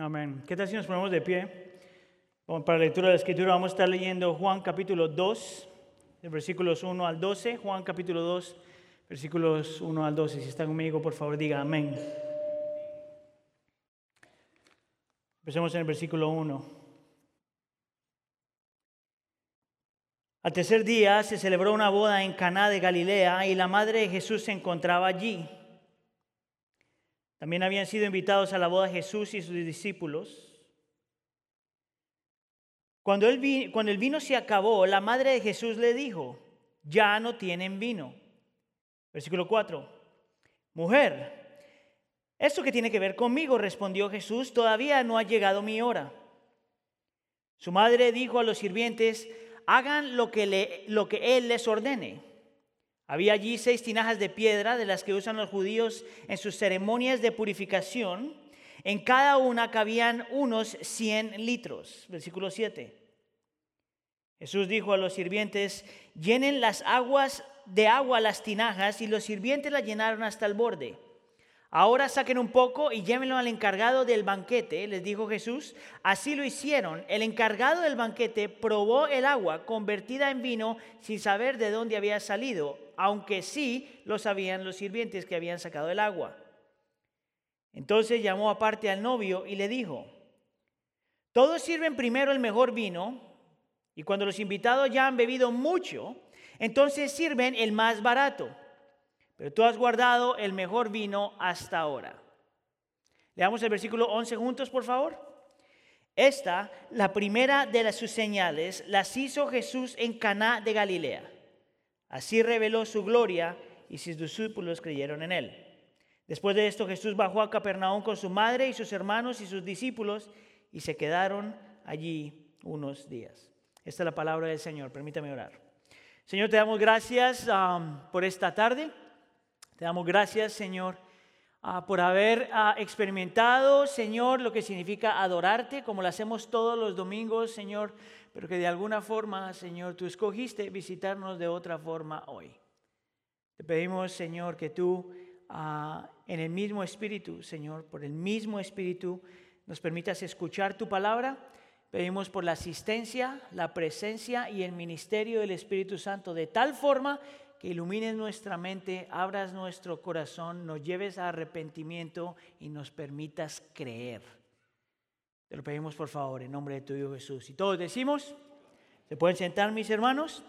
Amén. ¿Qué tal si nos ponemos de pie? Para la lectura de la escritura vamos a estar leyendo Juan capítulo 2, de versículos 1 al 12. Juan capítulo 2, versículos 1 al 12. Si está conmigo, por favor, diga amén. Empecemos en el versículo 1. Al tercer día se celebró una boda en Caná de Galilea y la madre de Jesús se encontraba allí. También habían sido invitados a la boda Jesús y sus discípulos. Cuando el, vino, cuando el vino se acabó, la madre de Jesús le dijo, ya no tienen vino. Versículo 4. Mujer, ¿esto que tiene que ver conmigo? Respondió Jesús, todavía no ha llegado mi hora. Su madre dijo a los sirvientes, hagan lo que, le, lo que él les ordene. Había allí seis tinajas de piedra de las que usan los judíos en sus ceremonias de purificación. En cada una cabían unos 100 litros. Versículo 7. Jesús dijo a los sirvientes, llenen las aguas de agua las tinajas y los sirvientes las llenaron hasta el borde. Ahora saquen un poco y llévenlo al encargado del banquete, les dijo Jesús. Así lo hicieron. El encargado del banquete probó el agua convertida en vino sin saber de dónde había salido, aunque sí lo sabían los sirvientes que habían sacado el agua. Entonces llamó aparte al novio y le dijo, todos sirven primero el mejor vino y cuando los invitados ya han bebido mucho, entonces sirven el más barato pero tú has guardado el mejor vino hasta ahora. Leamos el versículo 11 juntos, por favor. Esta, la primera de las sus señales, las hizo Jesús en Caná de Galilea. Así reveló su gloria y sus discípulos creyeron en él. Después de esto, Jesús bajó a Capernaum con su madre y sus hermanos y sus discípulos y se quedaron allí unos días. Esta es la palabra del Señor. Permítame orar. Señor, te damos gracias um, por esta tarde. Te damos gracias, Señor, ah, por haber ah, experimentado, Señor, lo que significa adorarte, como lo hacemos todos los domingos, Señor, pero que de alguna forma, Señor, tú escogiste visitarnos de otra forma hoy. Te pedimos, Señor, que tú, ah, en el mismo espíritu, Señor, por el mismo espíritu, nos permitas escuchar tu palabra. Pedimos por la asistencia, la presencia y el ministerio del Espíritu Santo de tal forma que ilumines nuestra mente, abras nuestro corazón, nos lleves a arrepentimiento y nos permitas creer. Te lo pedimos por favor en nombre de tu Hijo Jesús. Y todos decimos, ¿se pueden sentar mis hermanos?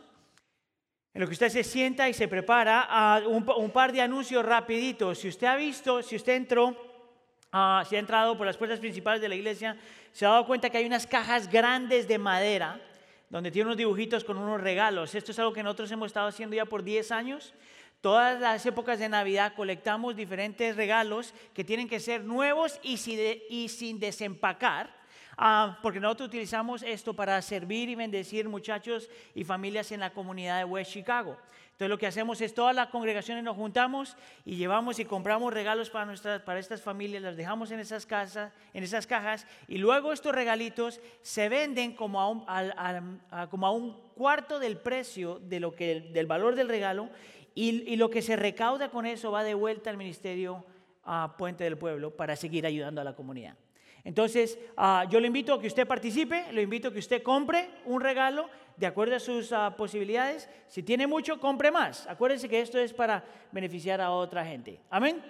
En lo que usted se sienta y se prepara, a un, par de anuncios rapiditos. Si usted ha visto, si usted entró, uh, si ha entrado por las puertas principales de la iglesia, se ha dado cuenta que hay unas cajas grandes de madera donde tiene unos dibujitos con unos regalos. Esto es algo que nosotros hemos estado haciendo ya por 10 años. Todas las épocas de Navidad colectamos diferentes regalos que tienen que ser nuevos y sin, desempacar. Ah, porque nosotros utilizamos esto para servir y bendecir muchachos y familias en la comunidad de West Chicago. Entonces lo que hacemos es todas las congregaciones nos juntamos y llevamos y compramos regalos para, nuestras, para estas familias, las dejamos en esas, casas, en esas cajas y luego estos regalitos se venden como a un, cuarto del precio de lo del valor del regalo y, lo que se recauda con eso va de vuelta al Ministerio a Puente del Pueblo para seguir ayudando a la comunidad. Entonces, ah, yo le invito a que usted participe, le invito a que usted compre un regalo de acuerdo a sus ah, posibilidades. Si tiene mucho, compre más. Acuérdense que esto es para beneficiar a otra gente. Amén.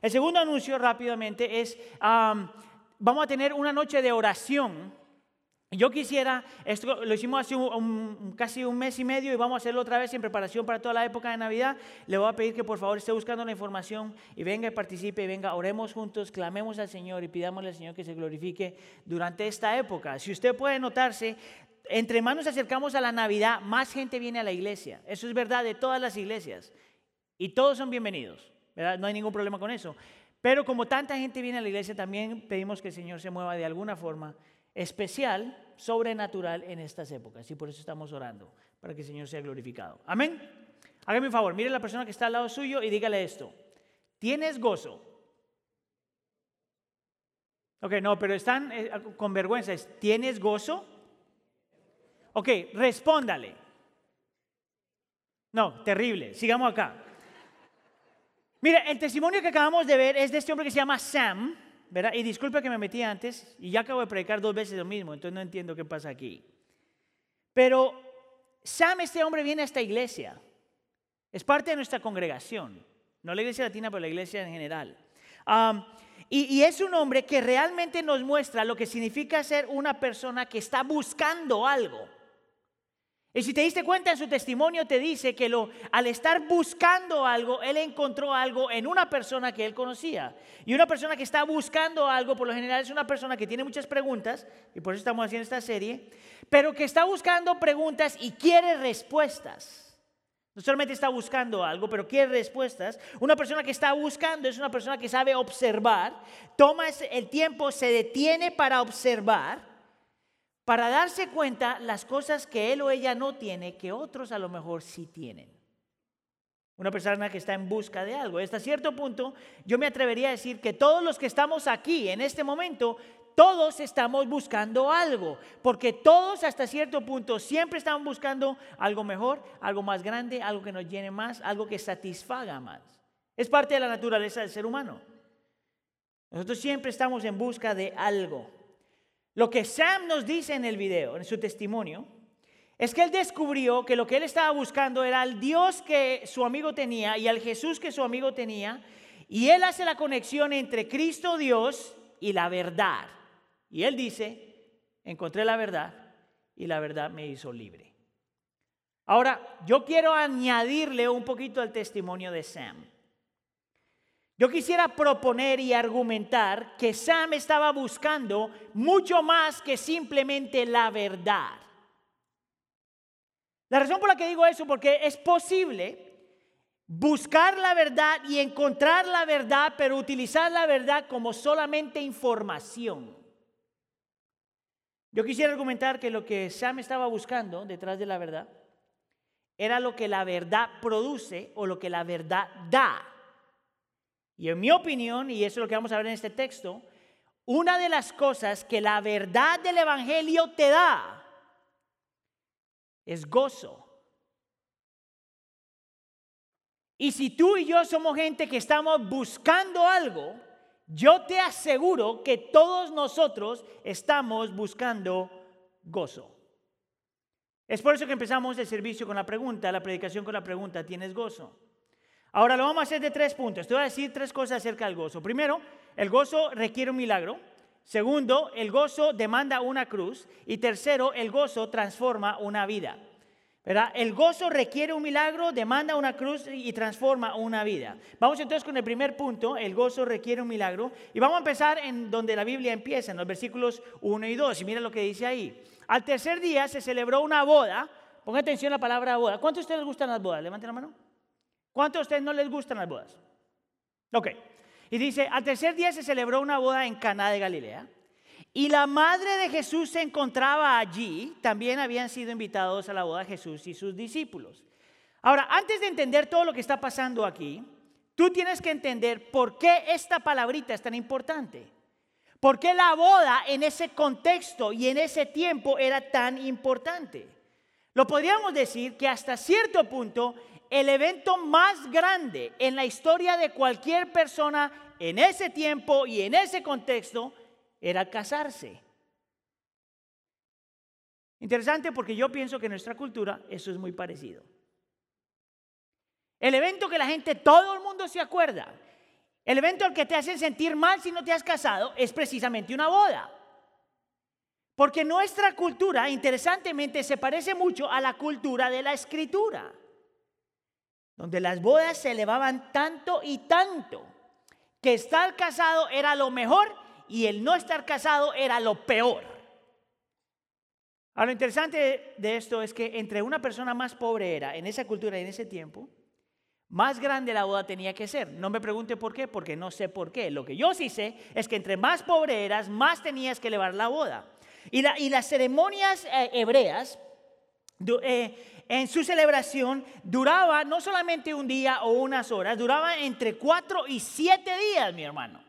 El segundo anuncio rápidamente es, vamos a tener una noche de oración yo quisiera, esto lo hicimos hace casi un mes y medio y vamos a hacerlo otra vez en preparación para toda la época de Navidad. Le voy a pedir que por favor esté buscando la información y venga y participe y venga, oremos juntos, clamemos al Señor y pidámosle al Señor que se glorifique durante esta época. Si usted puede notarse, entre más nos acercamos a la Navidad, más gente viene a la iglesia. Eso es verdad de todas las iglesias y todos son bienvenidos. No hay ningún problema con eso. Pero como tanta gente viene a la iglesia, también pedimos que el Señor se mueva de alguna forma especial, sobrenatural en estas épocas. Y por eso estamos orando, para que el Señor sea glorificado. Amén. Hágame un favor, mire a la persona que está al lado suyo y dígale esto. ¿Tienes gozo? Ok, no, pero están eh, con vergüenza. ¿Tienes gozo? Ok, respóndale. No, terrible. Sigamos acá. Mira, el testimonio que acabamos de ver es de este hombre que se llama Sam. ¿Verdad? Y disculpa que me metí antes, y ya acabo de predicar dos veces lo mismo, entonces no entiendo qué pasa aquí. Pero Sam, este hombre, viene a esta iglesia. Es parte de nuestra congregación. No la iglesia latina, pero la iglesia en general. y, y, es un hombre que realmente nos muestra lo que significa ser una persona que está buscando algo. Y si te diste cuenta en su testimonio, te dice que lo, al estar buscando algo, él encontró algo en una persona que él conocía. Y una persona que está buscando algo, por lo general, es una persona que tiene muchas preguntas, y por eso estamos haciendo esta serie, pero que está buscando preguntas y quiere respuestas. No solamente está buscando algo, pero quiere respuestas. Una persona que está buscando es una persona que sabe observar, toma el tiempo, se detiene para observar para darse cuenta las cosas que él o ella no tiene, que otros a lo mejor sí tienen. Una persona que está en busca de algo. Hasta cierto punto, yo me atrevería a decir que todos los que estamos aquí en este momento, todos estamos buscando algo, porque todos hasta cierto punto siempre estamos buscando algo mejor, algo más grande, algo que nos llene más, algo que satisfaga más. Es parte de la naturaleza del ser humano. Nosotros siempre estamos en busca de algo. Lo que Sam nos dice en el video, en su testimonio, es que él descubrió que lo que él estaba buscando era al Dios que su amigo tenía y al Jesús que su amigo tenía, y él hace la conexión entre Cristo Dios y la verdad. Y él dice, encontré la verdad y la verdad me hizo libre. Ahora, yo quiero añadirle un poquito al testimonio de Sam. Yo quisiera proponer y argumentar que Sam estaba buscando mucho más que simplemente la verdad. La razón por la que digo eso, porque es posible buscar la verdad y encontrar la verdad, pero utilizar la verdad como solamente información. Yo quisiera argumentar que lo que Sam estaba buscando detrás de la verdad era lo que la verdad produce o lo que la verdad da. Y en mi opinión, y eso es lo que vamos a ver en este texto, una de las cosas que la verdad del Evangelio te da es gozo. Y si tú y yo somos gente que estamos buscando algo, yo te aseguro que todos nosotros estamos buscando gozo. Es por eso que empezamos el servicio con la pregunta, la predicación con la pregunta, ¿tienes gozo? Ahora lo vamos a hacer de tres puntos. Te voy a decir tres cosas acerca del gozo. Primero, el gozo requiere un milagro. Segundo, el gozo demanda una cruz. Y tercero, el gozo transforma una vida. ¿verdad? El gozo requiere un milagro, demanda una cruz y transforma una vida. Vamos entonces con el primer punto, el gozo requiere un milagro. Y vamos a empezar en donde la Biblia empieza, en los versículos 1 y 2. Y mira lo que dice ahí. Al tercer día se celebró una boda. Ponga atención a la palabra boda. ¿Cuántos de ustedes les gustan las bodas? Levanten la mano. ¿Cuántos de ustedes no les gustan las bodas? Ok. Y dice, al tercer día se celebró una boda en Caná de Galilea. Y la madre de Jesús se encontraba allí. También habían sido invitados a la boda Jesús y sus discípulos. Ahora, antes de entender todo lo que está pasando aquí, tú tienes que entender por qué esta palabrita es tan importante. ¿Por qué la boda en ese contexto y en ese tiempo era tan importante? Lo podríamos decir que hasta cierto punto el evento más grande en la historia de cualquier persona en ese tiempo y en ese contexto era casarse. Interesante porque yo pienso que en nuestra cultura eso es muy parecido. El evento que la gente, todo el mundo se acuerda, el evento al que te hacen sentir mal si no te has casado es precisamente una boda. Porque nuestra cultura, interesantemente, se parece mucho a la cultura de la escritura donde las bodas se elevaban tanto y tanto que estar casado era lo mejor y el no estar casado era lo peor. Ahora, lo interesante de esto es que entre una persona más pobre era en esa cultura y en ese tiempo, más grande la boda tenía que ser. No me pregunte por qué, porque no sé por qué. Lo que yo sí sé es que entre más pobre eras, más tenías que elevar la boda. Y, las ceremonias eh, hebreas eh, en su celebración duraba no solamente un día o unas horas, duraba entre cuatro y siete días, mi hermano.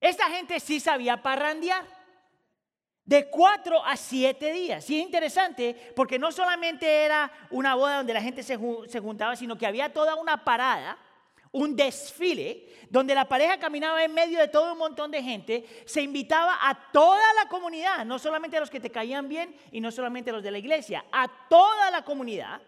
Esta gente sí sabía parrandear. De cuatro a siete días. Sí, es interesante porque no solamente era una boda donde la gente se, se juntaba, sino que había toda una parada, un desfile, donde la pareja caminaba en medio de todo un montón de gente, se invitaba a toda la comunidad, no solamente a los que te caían bien y no solamente a los de la iglesia, a toda la comunidad,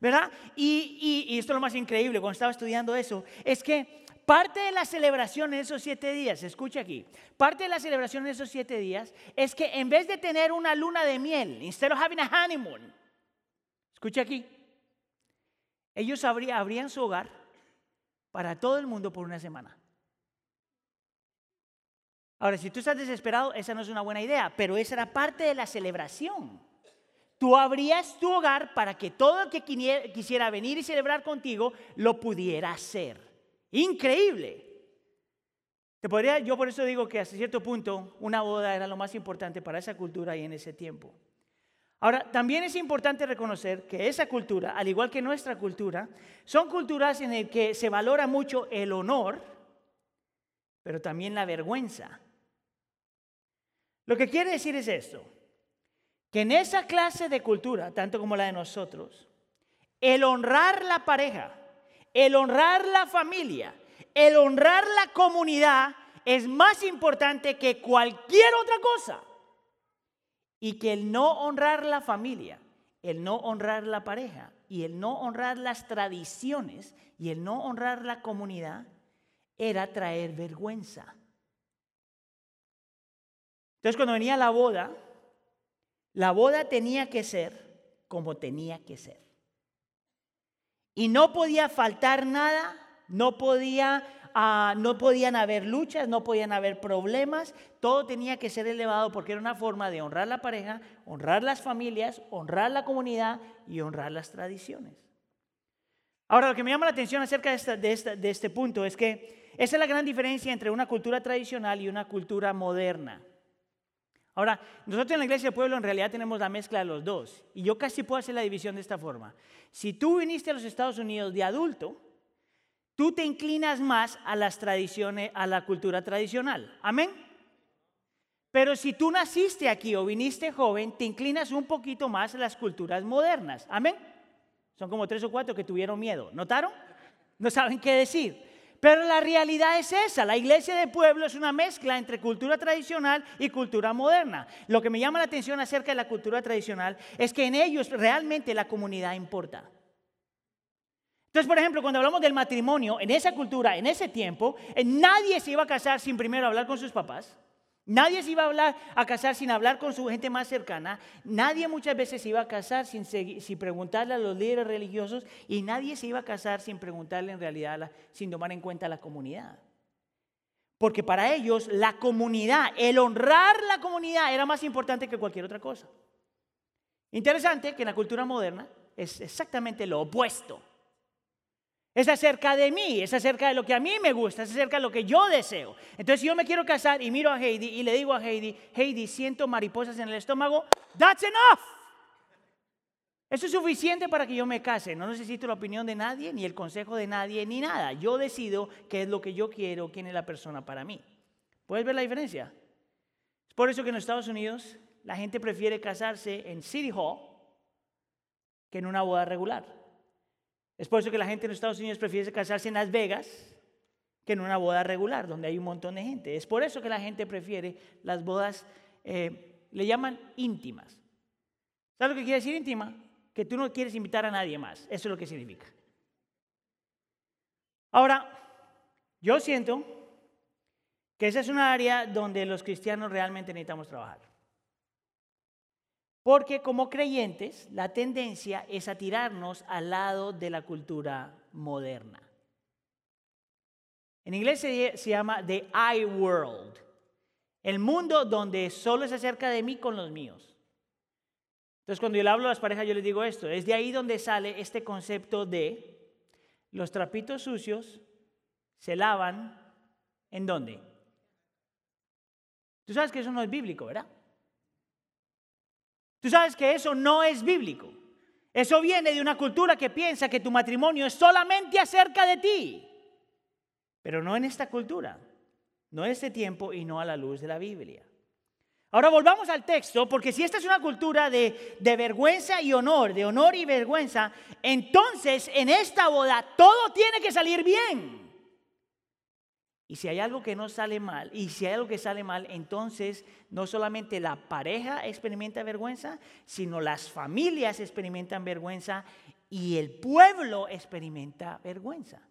¿verdad? Y, y esto es lo más increíble cuando estaba estudiando eso, es que parte de la celebración en esos siete días, escucha aquí, parte de la celebración en esos siete días es que en vez de tener una luna de miel, instead of having a honeymoon, escucha aquí, ellos abrían su hogar para todo el mundo por una semana. Ahora, si tú estás desesperado, esa no es una buena idea, pero esa era parte de la celebración. Tú abrías tu hogar para que todo el que quisiera venir y celebrar contigo lo pudiera hacer. Increíble. Te podría, yo por eso digo que hasta cierto punto una boda era lo más importante para esa cultura y en ese tiempo. Ahora, también es importante reconocer que esa cultura, al igual que nuestra cultura, son culturas en las que se valora mucho el honor, pero también la vergüenza. Lo que quiere decir es esto, que en esa clase de cultura, tanto como la de nosotros, el honrar la pareja, el honrar la familia, el honrar la comunidad es más importante que cualquier otra cosa. Y que el no honrar la familia, el no honrar la pareja y el no honrar las tradiciones y el no honrar la comunidad era traer vergüenza. Entonces cuando venía la boda, la boda tenía que ser como tenía que ser. Y no podía faltar nada, no podía Ah, no podían haber luchas, no podían haber problemas, todo tenía que ser elevado porque era una forma de honrar la pareja, honrar las familias, honrar la comunidad y honrar las tradiciones. Ahora, lo que me llama la atención acerca de, de este punto es que esa es la gran diferencia entre una cultura tradicional y una cultura moderna. Ahora, nosotros en la iglesia del pueblo en realidad tenemos la mezcla de los dos. Y yo casi puedo hacer la división de esta forma. Si tú viniste a los Estados Unidos de adulto, tú te inclinas más a las tradiciones, a la cultura tradicional. Amén. Pero si tú naciste aquí o viniste joven, te inclinas un poquito más a las culturas modernas. Amén. Son como tres o cuatro que tuvieron miedo. ¿Notaron? No saben qué decir. Pero la realidad es esa. La iglesia de pueblo es una mezcla entre cultura tradicional y cultura moderna. Lo que me llama la atención acerca de la cultura tradicional es que en ellos realmente la comunidad importa. Entonces, por ejemplo, cuando hablamos del matrimonio, en esa cultura, en ese tiempo, eh, nadie se iba a casar sin primero hablar con sus papás. Nadie se iba a, hablar, a casar sin hablar con su gente más cercana. Nadie muchas veces se iba a casar sin, sin preguntarle a los líderes religiosos. Y nadie se iba a casar sin preguntarle en realidad, sin tomar en cuenta la comunidad. Porque para ellos la comunidad, el honrar la comunidad era más importante que cualquier otra cosa. Interesante que en la cultura moderna es exactamente lo opuesto. Es acerca de mí, es acerca de lo que a mí me gusta, es acerca de lo que yo deseo. Entonces, si yo me quiero casar y miro a Heidi y le digo a Heidi, Heidi, siento mariposas en el estómago, that's enough. Eso es suficiente para que yo me case. No necesito la opinión de nadie, ni el consejo de nadie, ni nada. Yo decido qué es lo que yo quiero, quién es la persona para mí. ¿Puedes ver la diferencia? Es por eso que en los Estados Unidos la gente prefiere casarse en City Hall que en una boda regular. Es por eso que la gente en Estados Unidos prefiere casarse en Las Vegas que en una boda regular, donde hay un montón de gente. Es por eso que la gente prefiere las bodas, eh, le llaman íntimas. ¿Sabes lo que quiere decir íntima? Que tú no quieres invitar a nadie más. Eso es lo que significa. Ahora, yo siento que esa es una área donde los cristianos realmente necesitamos trabajar. Porque como creyentes, la tendencia es a tirarnos al lado de la cultura moderna. En inglés se, llama The I World, el mundo donde solo se acerca de mí con los míos. Entonces, cuando yo le hablo a las parejas, yo les digo esto: es de ahí donde sale este concepto de los trapitos sucios se lavan en dónde. Tú sabes que eso no es bíblico, ¿verdad? Tú sabes que eso no es bíblico. Eso viene de una cultura que piensa que tu matrimonio es solamente acerca de ti. Pero no en esta cultura, no en este tiempo y no a la luz de la Biblia. Ahora volvamos al texto, porque si esta es una cultura de, de, vergüenza y honor, de honor y vergüenza, entonces en esta boda todo tiene que salir bien. Y si hay algo que no sale mal, y si hay algo que sale mal, entonces no solamente la pareja experimenta vergüenza, sino las familias experimentan vergüenza y el pueblo experimenta vergüenza.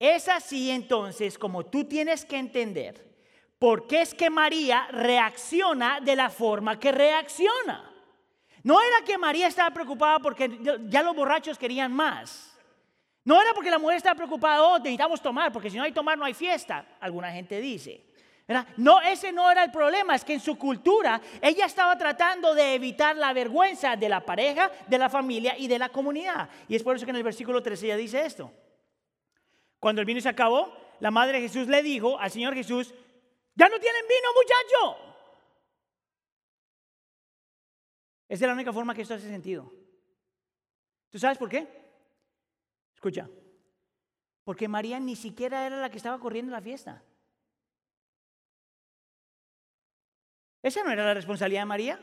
Es así entonces como tú tienes que entender por qué es que María reacciona de la forma que reacciona. No era que María estaba preocupada porque ya los borrachos querían más. No era porque la mujer estaba preocupada, oh, necesitamos tomar, porque si no hay tomar no hay fiesta, alguna gente dice. No, ese no era el problema, es que en su cultura ella estaba tratando de evitar la vergüenza de la pareja, de la familia y de la comunidad. Y es por eso que en el versículo 13 ella dice esto. Cuando el vino se acabó, la madre de Jesús le dijo al Señor Jesús, ya no tienen vino muchacho. Esa es la única forma que esto hace sentido. ¿Tú sabes por qué? Escucha, porque María ni siquiera era la que estaba corriendo la fiesta. Esa no era la responsabilidad de María.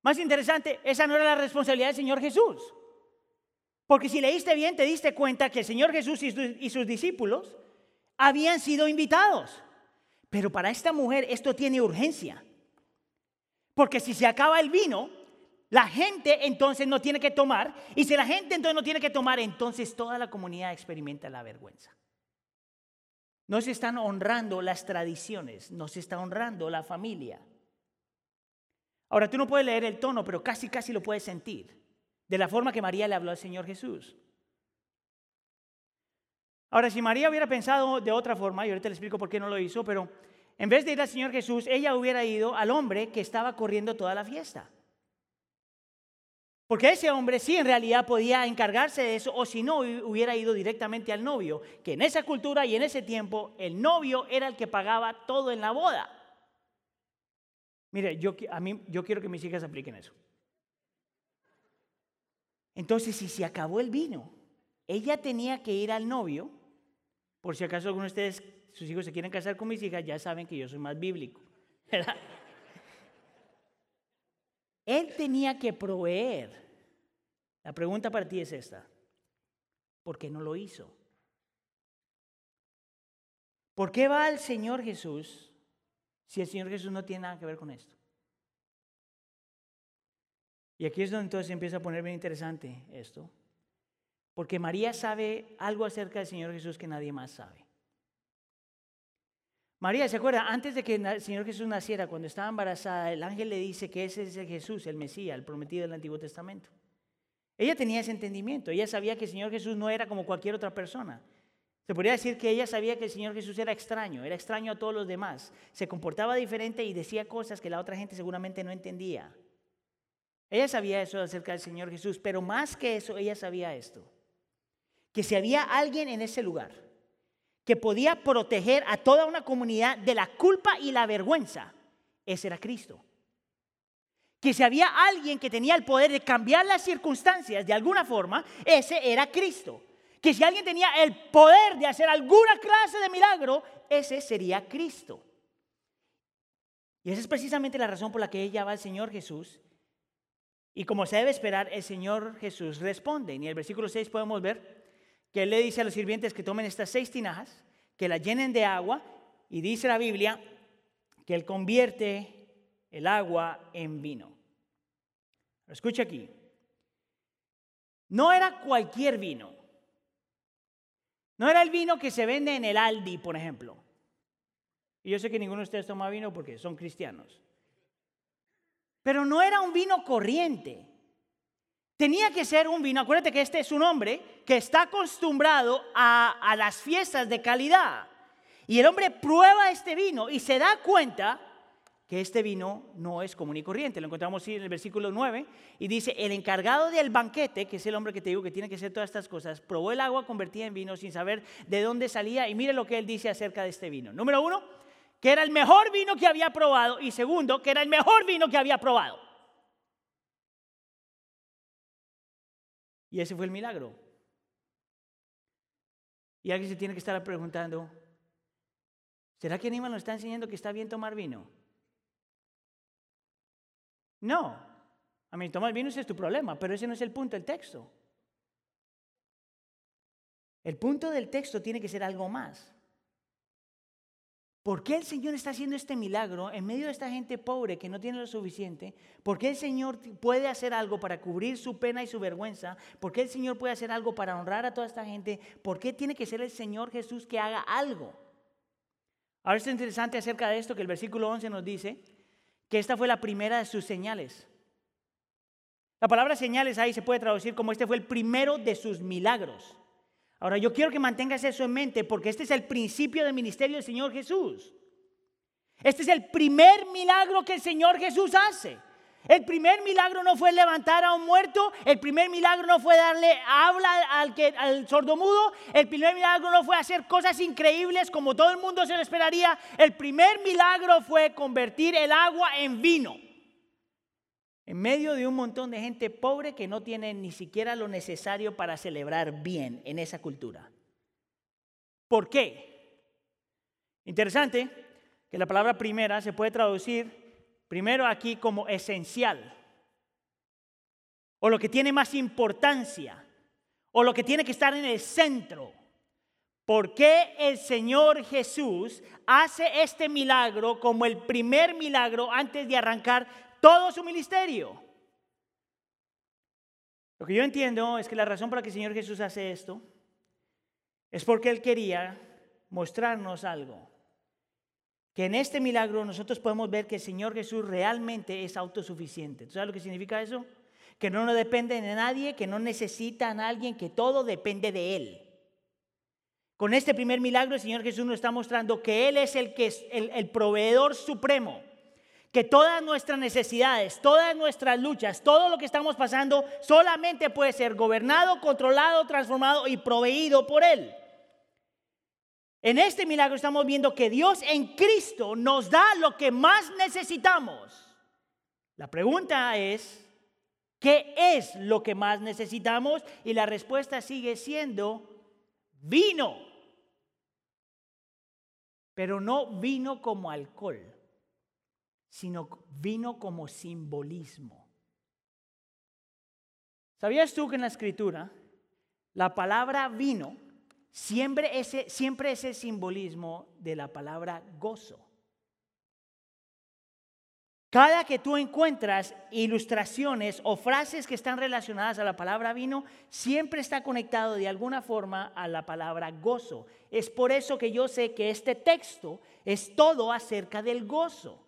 Más interesante, esa no era la responsabilidad del Señor Jesús. Porque si leíste bien, te diste cuenta que el Señor Jesús y sus discípulos habían sido invitados. Pero para esta mujer esto tiene urgencia. Porque si se acaba el vino, la gente entonces no tiene que tomar. Y si la gente entonces no tiene que tomar, entonces toda la comunidad experimenta la vergüenza. No se están honrando las tradiciones, no se está honrando la familia. Ahora, tú no puedes leer el tono, pero casi, casi lo puedes sentir. De la forma que María le habló al Señor Jesús. Ahora, si María hubiera pensado de otra forma, y ahorita le explico por qué no lo hizo, pero en vez de ir al Señor Jesús, ella hubiera ido al hombre que estaba corriendo toda la fiesta. Porque ese hombre sí en realidad podía encargarse de eso, o si no, hubiera ido directamente al novio, que en esa cultura y en ese tiempo el novio era el que pagaba todo en la boda. Mire, yo, a mí, yo quiero que mis hijas apliquen eso. Entonces, si se acabó el vino, ella tenía que ir al novio, por si acaso alguno de ustedes, sus hijos se quieren casar con mis hijas, ya saben que yo soy más bíblico. Él tenía que proveer la pregunta para ti es esta. ¿Por qué no lo hizo? ¿Por qué va al Señor Jesús si el Señor Jesús no tiene nada que ver con esto? Y aquí es donde entonces empieza a poner bien interesante esto. Porque María sabe algo acerca del Señor Jesús que nadie más sabe. María, ¿se acuerda? Antes de que el Señor Jesús naciera, cuando estaba embarazada, el ángel le dice que ese es el Jesús, el Mesías, el prometido del Antiguo Testamento. Ella tenía ese entendimiento, ella sabía que el Señor Jesús no era como cualquier otra persona. Se podría decir que ella sabía que el Señor Jesús era extraño, era extraño a todos los demás, se comportaba diferente y decía cosas que la otra gente seguramente no entendía. Ella sabía eso acerca del Señor Jesús, pero más que eso, ella sabía esto, que si había alguien en ese lugar que podía proteger a toda una comunidad de la culpa y la vergüenza, ese era Cristo que si había alguien que tenía el poder de cambiar las circunstancias de alguna forma, ese era Cristo. Que si alguien tenía el poder de hacer alguna clase de milagro, ese sería Cristo. Y esa es precisamente la razón por la que ella va al Señor Jesús. Y como se debe esperar, el Señor Jesús responde. En el versículo 6 podemos ver que Él le dice a los sirvientes que tomen estas seis tinajas, que las llenen de agua, y dice la Biblia que Él convierte el agua en vino. Escucha aquí. No era cualquier vino. No era el vino que se vende en el Aldi, por ejemplo. Y yo sé que ninguno de ustedes toma vino porque son cristianos. Pero no era un vino corriente. Tenía que ser un vino, acuérdate que este es un hombre que está acostumbrado a, a las fiestas de calidad. Y el hombre prueba este vino y se da cuenta que este vino no es común y corriente. Lo encontramos en el versículo 9 y dice, el encargado del banquete, que es el hombre que te digo que tiene que hacer todas estas cosas, probó el agua convertida en vino sin saber de dónde salía y mire lo que él dice acerca de este vino. Número uno, que era el mejor vino que había probado y segundo, que era el mejor vino que había probado. Y ese fue el milagro. Y alguien se tiene que estar preguntando, ¿será que Aníbal nos está enseñando que está bien tomar vino? No. A mí, tomar vino es tu problema, pero ese no es el punto del texto. El punto del texto tiene que ser algo más. ¿Por qué el Señor está haciendo este milagro en medio de esta gente pobre que no tiene lo suficiente? ¿Por qué el Señor puede hacer algo para cubrir su pena y su vergüenza? ¿Por qué el Señor puede hacer algo para honrar a toda esta gente? ¿Por qué tiene que ser el Señor Jesús que haga algo? Ahora es interesante acerca de esto que el versículo 11 nos dice que esta fue la primera de sus señales. La palabra señales ahí se puede traducir como este fue el primero de sus milagros. Ahora yo quiero que mantengas eso en mente porque este es el principio del ministerio del Señor Jesús. Este es el primer milagro que el Señor Jesús hace. El primer milagro no fue levantar a un muerto, el primer milagro no fue darle habla al, sordomudo, el primer milagro no fue hacer cosas increíbles como todo el mundo se lo esperaría, el primer milagro fue convertir el agua en vino. En medio de un montón de gente pobre que no tiene ni siquiera lo necesario para celebrar bien en esa cultura. ¿Por qué? Interesante que la palabra primera se puede traducir primero aquí como esencial, o lo que tiene más importancia, o lo que tiene que estar en el centro. ¿Por qué el Señor Jesús hace este milagro como el primer milagro antes de arrancar todo su ministerio? Lo que yo entiendo es que la razón por la que el Señor Jesús hace esto es porque Él quería mostrarnos algo que en este milagro nosotros podemos ver que el Señor Jesús realmente es autosuficiente. ¿Tú sabes lo que significa eso? Que no nos depende de nadie, que no necesita a alguien, que todo depende de Él. Con este primer milagro el Señor Jesús nos está mostrando que Él es el, que es el, el proveedor supremo, que todas nuestras necesidades, todas nuestras luchas, todo lo que estamos pasando solamente puede ser gobernado, controlado, transformado y proveído por Él. En este milagro estamos viendo que Dios en Cristo nos da lo que más necesitamos. La pregunta es, ¿qué es lo que más necesitamos? Y la respuesta sigue siendo vino. Pero no vino como alcohol, sino vino como simbolismo. ¿Sabías tú que en la escritura la palabra vino siempre ese, siempre ese simbolismo de la palabra gozo. Cada que tú encuentras ilustraciones o frases que están relacionadas a la palabra vino, siempre está conectado de alguna forma a la palabra gozo. Es por eso que yo sé que este texto es todo acerca del gozo.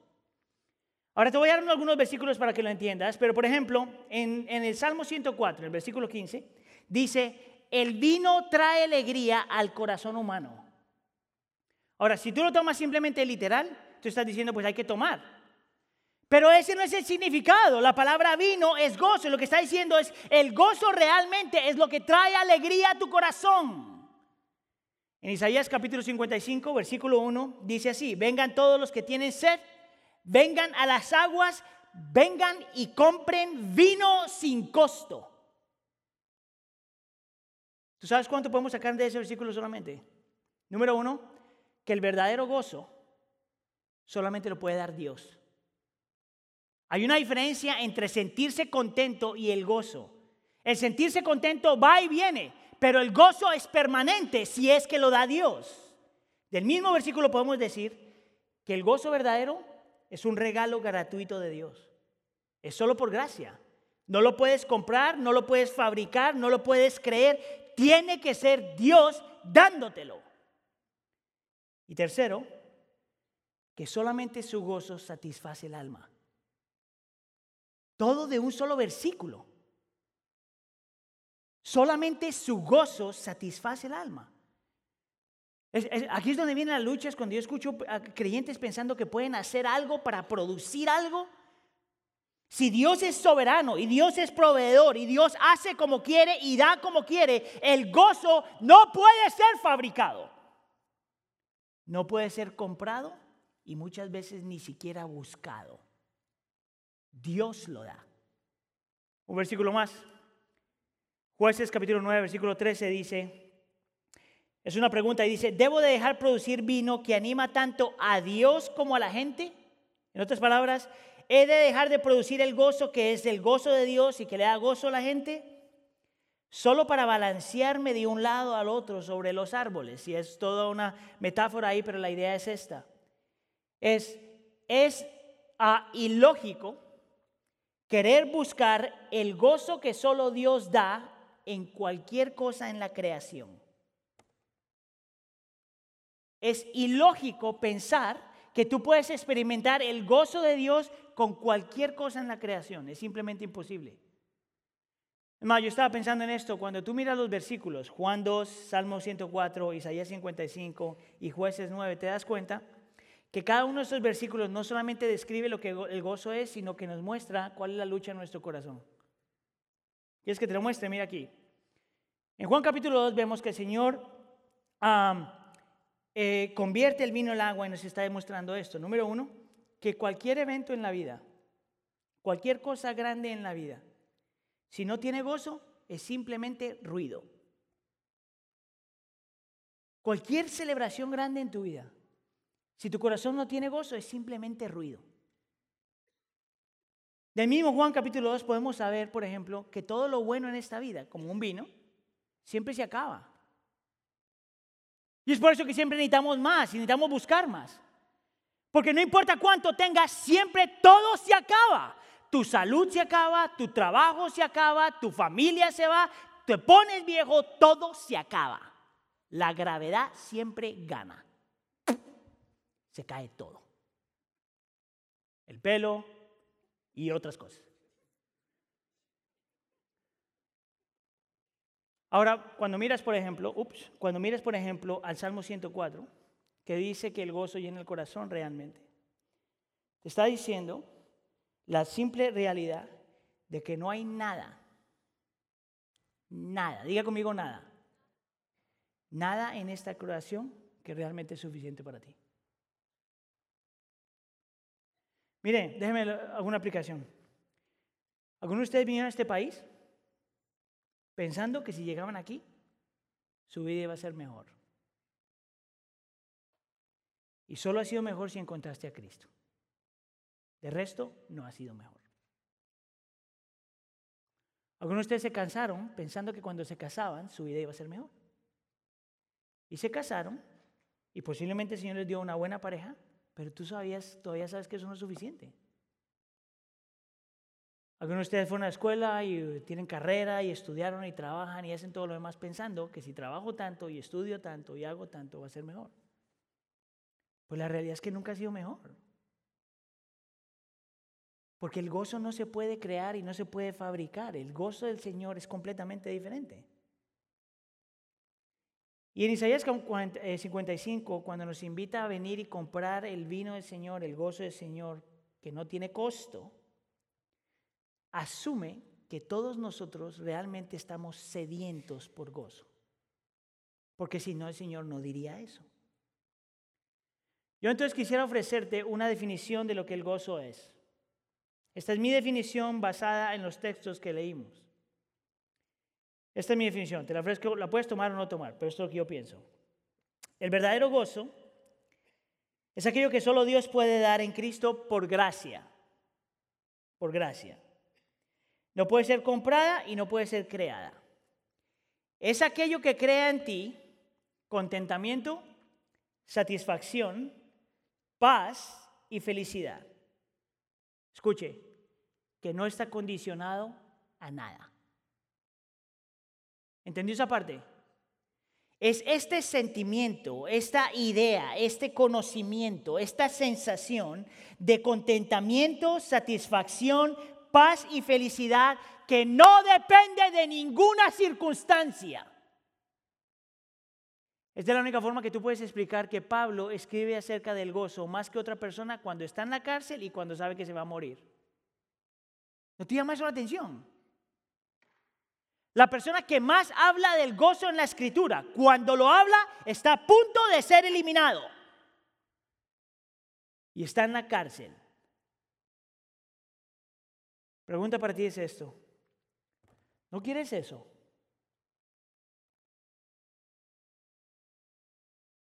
Ahora te voy a dar algunos versículos para que lo entiendas, pero por ejemplo, en, en el Salmo 104, el versículo 15, dice, el vino trae alegría al corazón humano. Ahora, si tú lo tomas simplemente literal, tú estás diciendo, pues hay que tomar. Pero ese no es el significado. La palabra vino es gozo. Lo que está diciendo es, el gozo realmente es lo que trae alegría a tu corazón. En Isaías capítulo 55, versículo 1, dice así, vengan todos los que tienen sed, vengan a las aguas, vengan y compren vino sin costo. ¿Tú sabes cuánto podemos sacar de ese versículo solamente? Número uno, que el verdadero gozo solamente lo puede dar Dios. Hay una diferencia entre sentirse contento y el gozo. El sentirse contento va y viene, pero el gozo es permanente si es que lo da Dios. Del mismo versículo podemos decir que el gozo verdadero es un regalo gratuito de Dios. Es solo por gracia. No lo puedes comprar, no lo puedes fabricar, no lo puedes creer tiene que ser Dios dándotelo. Y tercero, que solamente su gozo satisface el alma. Todo de un solo versículo. Solamente su gozo satisface el alma. aquí es donde viene la lucha, es cuando yo escucho a creyentes pensando que pueden hacer algo para producir algo si Dios es soberano y Dios es proveedor y Dios hace como quiere y da como quiere, el gozo no puede ser fabricado. No puede ser comprado y muchas veces ni siquiera buscado. Dios lo da. Un versículo más. Jueces capítulo 9, versículo 13 dice, es una pregunta y dice, ¿debo de dejar producir vino que anima tanto a Dios como a la gente? En otras palabras, ¿He de dejar de producir el gozo que es el gozo de Dios y que le da gozo a la gente? Solo para balancearme de un lado al otro sobre los árboles. Y es toda una metáfora ahí, pero la idea es esta. Es, es ah, ilógico querer buscar el gozo que solo Dios da en cualquier cosa en la creación. Es ilógico pensar que tú puedes experimentar el gozo de Dios con cualquier cosa en la creación. Es simplemente imposible. Más, yo estaba pensando en esto, cuando tú miras los versículos, Juan 2, Salmo 104, Isaías 55 y Jueces 9, te das cuenta que cada uno de estos versículos no solamente describe lo que el gozo es, sino que nos muestra cuál es la lucha en nuestro corazón. Y es que te lo muestre, mira aquí. En Juan capítulo 2 vemos que el Señor eh, convierte el vino en agua y nos está demostrando esto. Número uno, que cualquier evento en la vida, cualquier cosa grande en la vida, si no tiene gozo, es simplemente ruido. Cualquier celebración grande en tu vida, si tu corazón no tiene gozo, es simplemente ruido. Del mismo Juan capítulo 2 podemos saber, por ejemplo, que todo lo bueno en esta vida, como un vino, siempre se acaba. Y es por eso que siempre necesitamos más y necesitamos buscar más. Porque no importa cuánto tengas, siempre todo se acaba. Tu salud se acaba, tu trabajo se acaba, tu familia se va, te pones viejo, todo se acaba. La gravedad siempre gana. Se cae todo. El pelo y otras cosas. Ahora, cuando miras, por ejemplo, ups, cuando miras, por ejemplo, al Salmo 104, que dice que el gozo llena el corazón realmente, te está diciendo la simple realidad de que no hay nada, nada, diga conmigo nada, nada en esta creación que realmente es suficiente para ti. Mire, déjeme alguna aplicación. ¿Algunos de ustedes vinieron a este país pensando que si llegaban aquí, su vida iba a ser mejor? Y solo ha sido mejor si encontraste a Cristo. De resto, no ha sido mejor. Algunos de ustedes se cansaron pensando que cuando se casaban su vida iba a ser mejor. Y se casaron y posiblemente el Señor les dio una buena pareja, pero tú sabías, todavía sabes que eso no es suficiente. Algunos de ustedes fueron a la escuela y tienen carrera y estudiaron y trabajan y hacen todo lo demás pensando que si trabajo tanto y estudio tanto y hago tanto va a ser mejor. Pues la realidad es que nunca ha sido mejor. Porque el gozo no se puede crear y no se puede fabricar. El gozo del Señor es completamente diferente. Y en Isaías 55, eh, cuando nos invita a venir y comprar el vino del Señor, el gozo del Señor, que no tiene costo, asume que todos nosotros realmente estamos sedientos por gozo. Porque si no, el Señor no diría eso. Yo entonces quisiera ofrecerte una definición de lo que el gozo es. Esta es mi definición basada en los textos que leímos. Esta es mi definición. Te la ofrezco, la puedes tomar o no tomar, pero esto es lo que yo pienso. El verdadero gozo es aquello que solo Dios puede dar en Cristo por gracia. Por gracia. No puede ser comprada y no puede ser creada. Es aquello que crea en ti contentamiento, satisfacción, paz y felicidad. Escuche, que no está condicionado a nada. ¿Entendió esa parte? Es este sentimiento, esta idea, este conocimiento, esta sensación de contentamiento, satisfacción, paz y felicidad que no depende de ninguna circunstancia. Esta es la única forma que tú puedes explicar que Pablo escribe acerca del gozo más que otra persona cuando está en la cárcel y cuando sabe que se va a morir. ¿No te llama eso la atención? La persona que más habla del gozo en la escritura, cuando lo habla, está a punto de ser eliminado. Y está en la cárcel. Pregunta para ti es esto. ¿No quieres eso?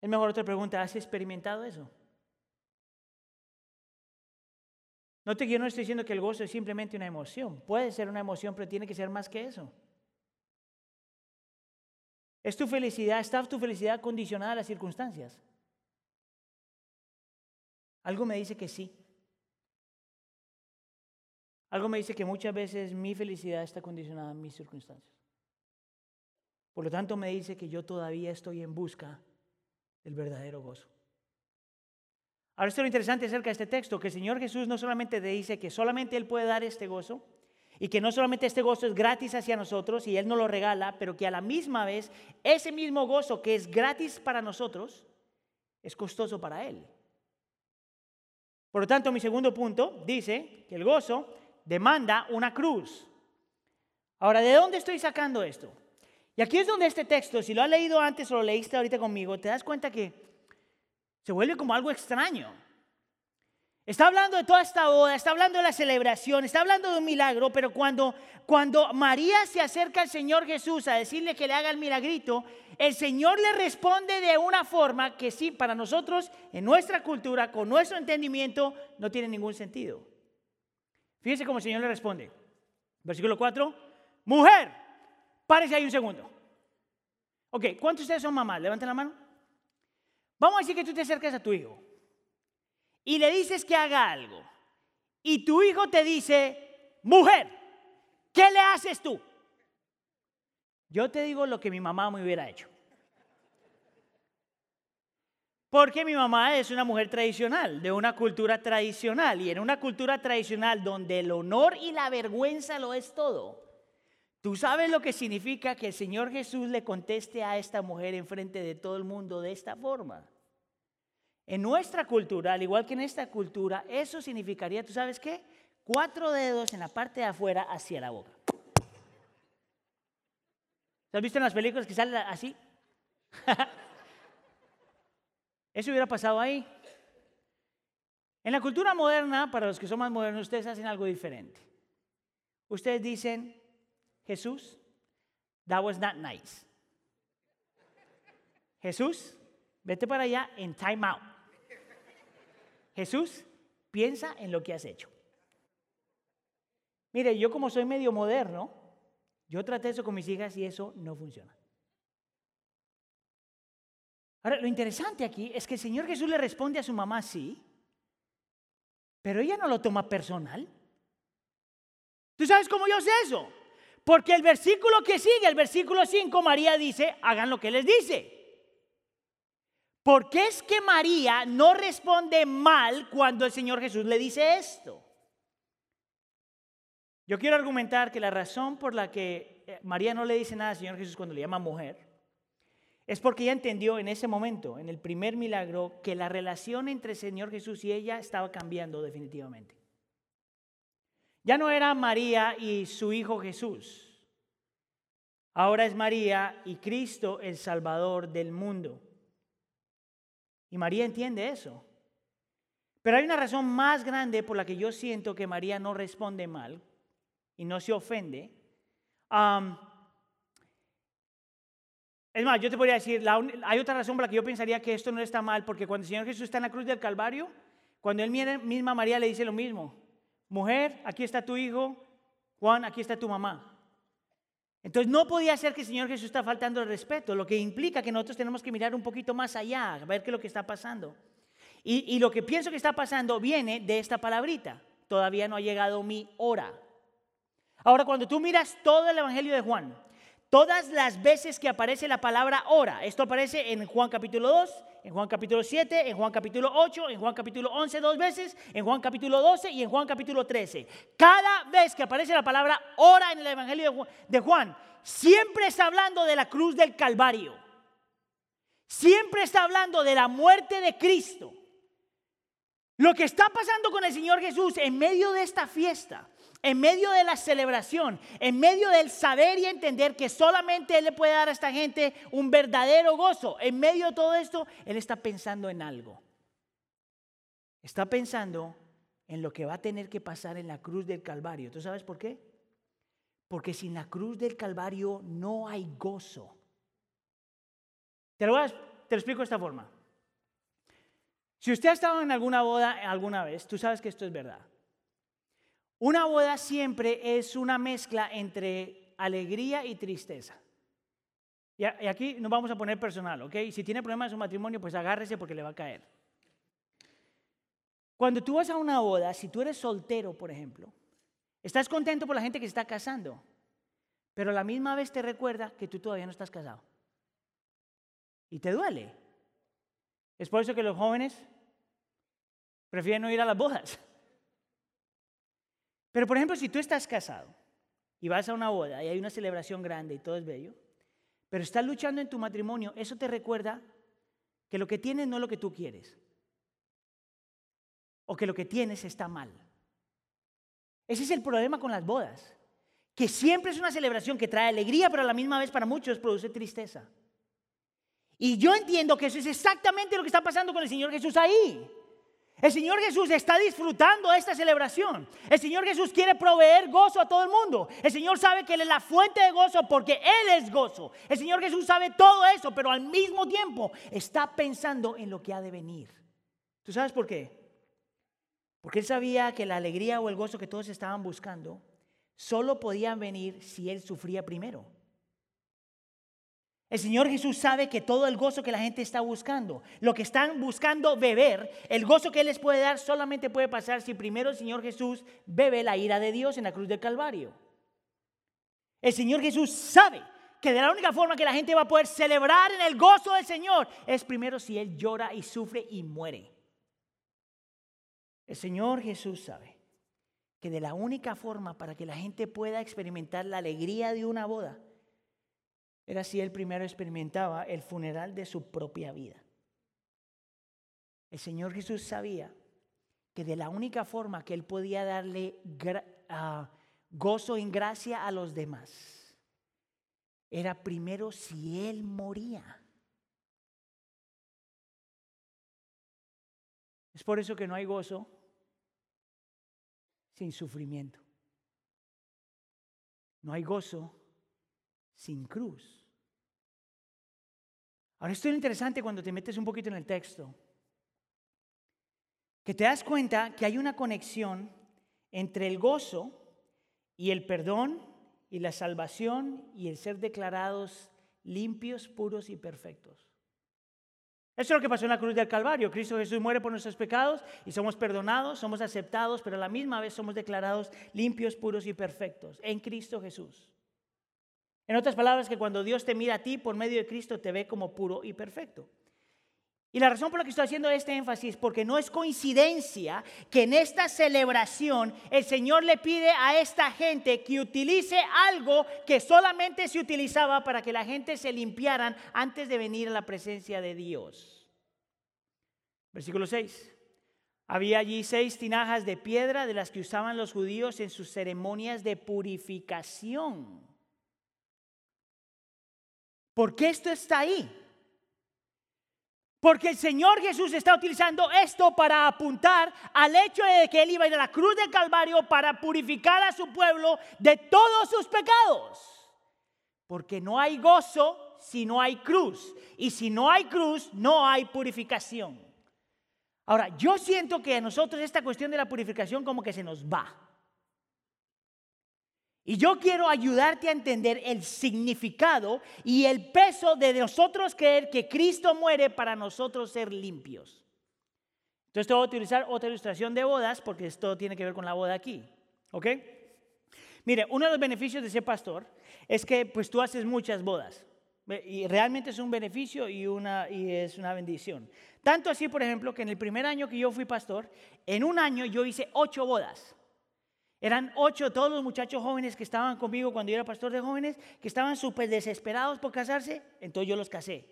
Es mejor otra pregunta, ¿has experimentado eso? Note que yo no estoy diciendo que el gozo es simplemente una emoción. Puede ser una emoción, pero tiene que ser más que eso. Es tu felicidad, está tu felicidad condicionada a las circunstancias. Algo me dice que sí. Algo me dice que muchas veces mi felicidad está condicionada a mis circunstancias. Por lo tanto, me dice que yo todavía estoy en busca del verdadero gozo. Ahora, esto es lo interesante acerca de este texto, que el Señor Jesús no solamente te dice que solamente Él puede dar este gozo, y que no solamente este gozo es gratis hacia nosotros y Él nos lo regala, pero que a la misma vez ese mismo gozo que es gratis para nosotros es costoso para Él. Por lo tanto, mi segundo punto dice que el gozo demanda una cruz. Ahora, ¿de dónde estoy sacando esto? Y aquí es donde este texto, si lo has leído antes o lo leíste ahorita conmigo, te das cuenta que se vuelve como algo extraño. Está hablando de toda esta boda, está hablando de la celebración, está hablando de un milagro, pero cuando, cuando María se acerca al Señor Jesús a decirle que le haga el milagrito, el Señor le responde de una forma que sí, para nosotros, en nuestra cultura, con nuestro entendimiento, no tiene ningún sentido. Fíjense cómo el Señor le responde. Versículo 4, mujer, párese ahí un segundo. Ok, ¿cuántos de ustedes son mamás? Levanten la mano. Vamos a decir que tú te acercas a tu hijo y le dices que haga algo, y tu hijo te dice, mujer, ¿qué le haces tú? Yo te digo lo que mi mamá me hubiera hecho. Porque mi mamá es una mujer tradicional, de una cultura tradicional, y en una cultura tradicional donde el honor y la vergüenza lo es todo. ¿Tú sabes lo que significa que el Señor Jesús le conteste a esta mujer en frente de todo el mundo de esta forma? En nuestra cultura, al igual que en esta cultura, eso significaría, ¿tú sabes qué? Cuatro dedos en la parte de afuera hacia la boca. ¿Te has visto en las películas que sale así? eso hubiera pasado ahí. En la cultura moderna, para los que son más modernos, ustedes hacen algo diferente. Ustedes dicen, Jesús, that was not nice. Jesús, vete para allá en time out. Jesús, piensa en lo que has hecho. Mire, yo como soy medio moderno, yo traté eso con mis hijas y eso no funciona. Ahora, lo interesante aquí es que el Señor Jesús le responde a su mamá sí, pero ella no lo toma personal. ¿Tú sabes cómo yo sé eso? Porque el versículo que sigue, el versículo 5, María dice, hagan lo que les dice. ¿Por qué es que María no responde mal cuando el Señor Jesús le dice esto? Yo quiero argumentar que la razón por la que eh, María no le dice nada al Señor Jesús cuando le llama mujer es porque ella entendió en ese momento, en el primer milagro, que la relación entre el Señor Jesús y ella estaba cambiando definitivamente. Ya no era María y su hijo Jesús. Ahora es María y Cristo el Salvador del mundo. Y María entiende eso. Pero hay una razón más grande por la que yo siento que María no responde mal y no se ofende. es más, yo te podría decir, hay otra razón por la que yo pensaría que esto no está mal, porque cuando el Señor Jesús está en la cruz del Calvario, cuando él misma María le dice lo mismo, mujer, aquí está tu hijo, Juan, aquí está tu mamá. Entonces no podía ser que el Señor Jesús está faltando el respeto, lo que implica que nosotros tenemos que mirar un poquito más allá, ver qué es lo que está pasando. Y, y lo que pienso que está pasando viene de esta palabrita, todavía no ha llegado mi hora. Ahora, cuando tú miras todo el Evangelio de Juan, todas las veces que aparece la palabra hora, esto aparece en Juan capítulo 2, en Juan capítulo 7, en Juan capítulo 8, en Juan capítulo 11 dos veces, en Juan capítulo 12 y en Juan capítulo 13. Cada vez que aparece la palabra hora en el Evangelio de Juan, siempre está hablando de la cruz del Calvario. Siempre está hablando de la muerte de Cristo. Lo que está pasando con el Señor Jesús en medio de esta fiesta en medio de la celebración, en medio del saber y entender que solamente Él le puede dar a esta gente un verdadero gozo, en medio de todo esto, Él está pensando en algo. Está pensando en lo que va a tener que pasar en la cruz del Calvario. ¿Tú sabes por qué? Porque sin la cruz del Calvario no hay gozo. Te lo, explico de esta forma. Si usted ha estado en alguna boda alguna vez, tú sabes que esto es verdad. Una boda siempre es una mezcla entre alegría y tristeza. Y aquí nos vamos a poner personal, ¿ok? Si tiene problemas en su matrimonio, pues agárrese porque le va a caer. Cuando tú vas a una boda, si tú eres soltero, por ejemplo, estás contento por la gente que está casando, pero a la misma vez te recuerda que tú todavía no estás casado. Y te duele. Es por eso que los jóvenes prefieren no ir a las bodas. Pero por ejemplo, si tú estás casado y vas a una boda y hay una celebración grande y todo es bello, pero estás luchando en tu matrimonio, eso te recuerda que lo que tienes no es lo que tú quieres. O que lo que tienes está mal. Ese es el problema con las bodas. Que siempre es una celebración que trae alegría, pero a la misma vez para muchos produce tristeza. Y yo entiendo que eso es exactamente lo que está pasando con el Señor Jesús ahí. El Señor Jesús está disfrutando esta celebración. El Señor Jesús quiere proveer gozo a todo el mundo. El Señor sabe que Él es la fuente de gozo porque Él es gozo. El Señor Jesús sabe todo eso, pero al mismo tiempo está pensando en lo que ha de venir. ¿Tú sabes por qué? Porque Él sabía que la alegría o el gozo que todos estaban buscando solo podían venir si Él sufría primero. El Señor Jesús sabe que todo el gozo que la gente está buscando, lo que están buscando beber, el gozo que Él les puede dar solamente puede pasar si primero el Señor Jesús bebe la ira de Dios en la cruz del Calvario. El Señor Jesús sabe que de la única forma que la gente va a poder celebrar en el gozo del Señor es primero si Él llora y sufre y muere. El Señor Jesús sabe que de la única forma para que la gente pueda experimentar la alegría de una boda era si él primero experimentaba el funeral de su propia vida. El Señor Jesús sabía que de la única forma que él podía darle ah, gozo en gracia a los demás era primero si él moría. Es por eso que no hay gozo sin sufrimiento. No hay gozo sin cruz. Ahora, esto es interesante cuando te metes un poquito en el texto, que te das cuenta que hay una conexión entre el gozo y el perdón y la salvación y el ser declarados limpios, puros y perfectos. Eso es lo que pasó en la cruz del Calvario. Cristo Jesús muere por nuestros pecados y somos perdonados, somos aceptados, pero a la misma vez somos declarados limpios, puros y perfectos en Cristo Jesús. En otras palabras, que cuando Dios te mira a ti por medio de Cristo, te ve como puro y perfecto. Y la razón por la que estoy haciendo este énfasis es porque no es coincidencia que en esta celebración el Señor le pide a esta gente que utilice algo que solamente se utilizaba para que la gente se limpiaran antes de venir a la presencia de Dios. Versículo 6. Había allí seis tinajas de piedra de las que usaban los judíos en sus ceremonias de purificación. ¿Por qué esto está ahí? Porque el Señor Jesús está utilizando esto para apuntar al hecho de que Él iba a ir a la cruz del Calvario para purificar a su pueblo de todos sus pecados. Porque no hay gozo si no hay cruz. Y si no hay cruz, no hay purificación. Ahora, yo siento que a nosotros esta cuestión de la purificación como que se nos va. Y yo quiero ayudarte a entender el significado y el peso de nosotros creer que Cristo muere para nosotros ser limpios. Entonces te voy a utilizar otra ilustración de bodas porque esto tiene que ver con la boda aquí. ¿Ok? Mire, uno de los beneficios de ser pastor es que pues tú haces muchas bodas. Y realmente es un beneficio y, una, y es una bendición. Tanto así, por ejemplo, que en el primer año que yo fui pastor, en un año yo hice ocho bodas. Eran ocho todos los muchachos jóvenes que estaban conmigo cuando yo era pastor de jóvenes, que estaban súper desesperados por casarse, entonces yo los casé.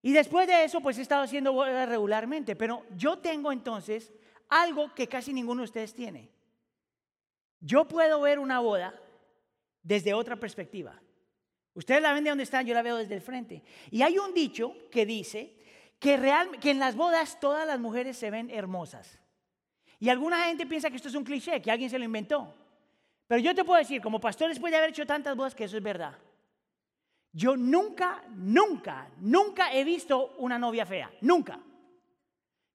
Y después de eso, pues he estado haciendo bodas regularmente, pero yo tengo entonces algo que casi ninguno de ustedes tiene. Yo puedo ver una boda desde otra perspectiva. Ustedes la ven de donde están, yo la veo desde el frente. Y hay un dicho que dice que, real, que en las bodas todas las mujeres se ven hermosas. Y alguna gente piensa que esto es un cliché, que alguien se lo inventó. Pero yo te puedo decir, como pastor, después de haber hecho tantas bodas, que eso es verdad. Yo nunca, nunca, nunca he visto una novia fea. Nunca.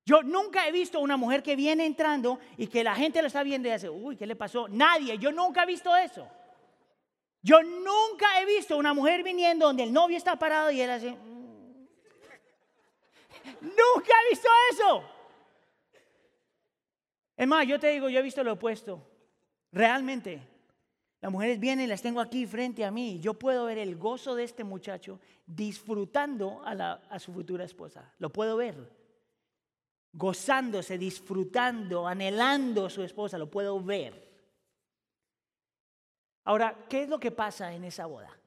Yo nunca he visto una mujer que viene entrando y que la gente lo está viendo y dice, uy, ¿qué le pasó? Nadie. Yo nunca he visto eso. Yo nunca he visto una mujer viniendo donde el novio está parado y él hace... Mm". nunca he visto eso. Es más, yo te digo, yo he visto lo opuesto. Realmente, las mujeres vienen y las tengo aquí frente a mí. Yo puedo ver el gozo de este muchacho disfrutando a, a su futura esposa. Lo puedo ver. Gozándose, disfrutando, anhelando a su esposa. Lo puedo ver. Ahora, ¿qué es lo que pasa en esa boda?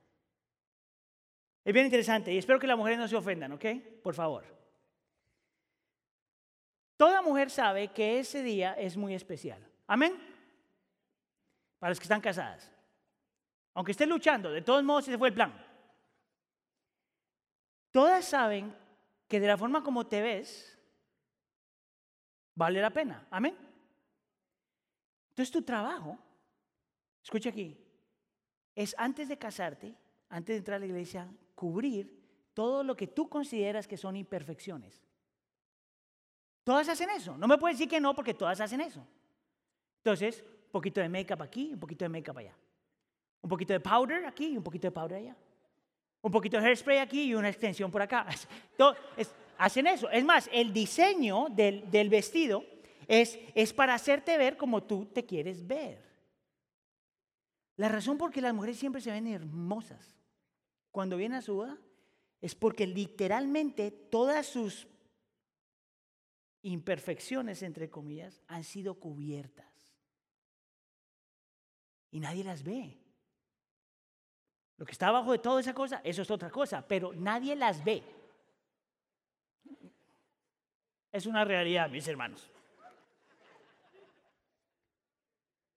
Es bien interesante y espero que las mujeres no se ofendan, ¿ok? Por favor. Toda mujer sabe que ese día es muy especial. Amén. Para los que están casadas. Aunque estén luchando, de todos modos ese fue el plan. Todas saben que de la forma como te ves, vale la pena. Amén. Entonces tu trabajo, escucha aquí, es antes de casarte, antes de entrar a la iglesia, cubrir todo lo que tú consideras que son imperfecciones. Todas hacen eso. No me puedes decir que no porque todas hacen eso. Entonces, un poquito de make-up aquí, un poquito de make-up allá. Un poquito de powder aquí y un poquito de powder allá. Un poquito de hairspray aquí y una extensión por acá. hacen eso. Es más, el diseño del, vestido es, es para hacerte ver como tú te quieres ver. La razón por qué las mujeres siempre se ven hermosas cuando vienen a su boda es porque literalmente todas sus imperfecciones, entre comillas, han sido cubiertas. Y nadie las ve. Lo que está abajo de toda esa cosa, eso es otra cosa, pero nadie las ve. Es una realidad, mis hermanos.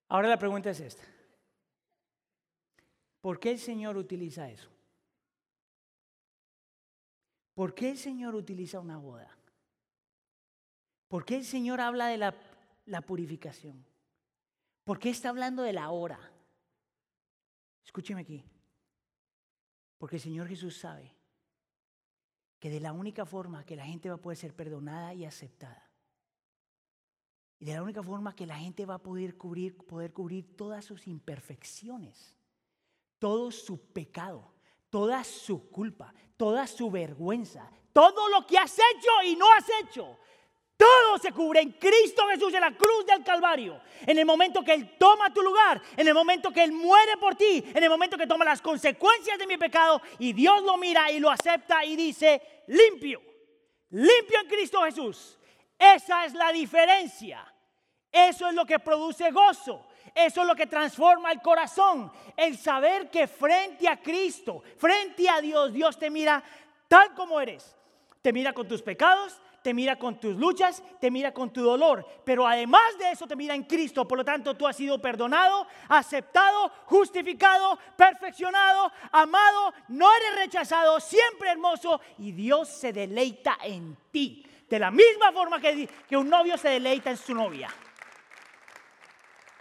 Ahora la pregunta es esta. ¿Por qué el Señor utiliza eso? ¿Por qué el Señor utiliza una boda? ¿Por qué el Señor habla de la, purificación? ¿Por qué está hablando de la hora? Escúcheme aquí. Porque el Señor Jesús sabe que de la única forma que la gente va a poder ser perdonada y aceptada, y de la única forma que la gente va a poder cubrir, poder cubrir todas sus imperfecciones, todo su pecado, toda su culpa, toda su vergüenza, todo lo que has hecho y no has hecho, se cubre en Cristo Jesús en la cruz del Calvario. En el momento que Él toma tu lugar, en el momento que Él muere por ti, en el momento que toma las consecuencias de mi pecado y Dios lo mira y lo acepta y dice, limpio, limpio en Cristo Jesús. Esa es la diferencia. Eso es lo que produce gozo. Eso es lo que transforma el corazón. El saber que frente a Cristo, frente a Dios, Dios te mira tal como eres. Te mira con tus pecados, te mira con tus luchas, te mira con tu dolor, pero además de eso te mira en Cristo. Por lo tanto, tú has sido perdonado, aceptado, justificado, perfeccionado, amado, no eres rechazado, siempre hermoso y Dios se deleita en ti. De la misma forma que, un novio se deleita en su novia.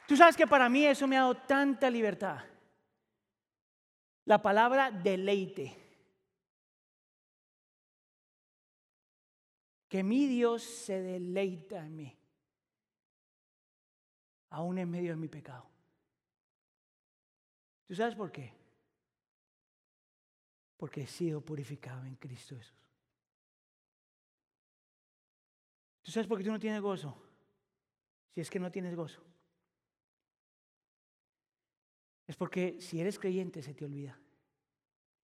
Tú sabes que para mí eso me ha dado tanta libertad. La palabra deleite. Que mi Dios se deleita en mí, aún en medio de mi pecado. ¿Tú sabes por qué? Porque he sido purificado en Cristo Jesús. ¿Tú sabes por qué tú no tienes gozo? Si es que no tienes gozo. Es porque si eres creyente se te olvida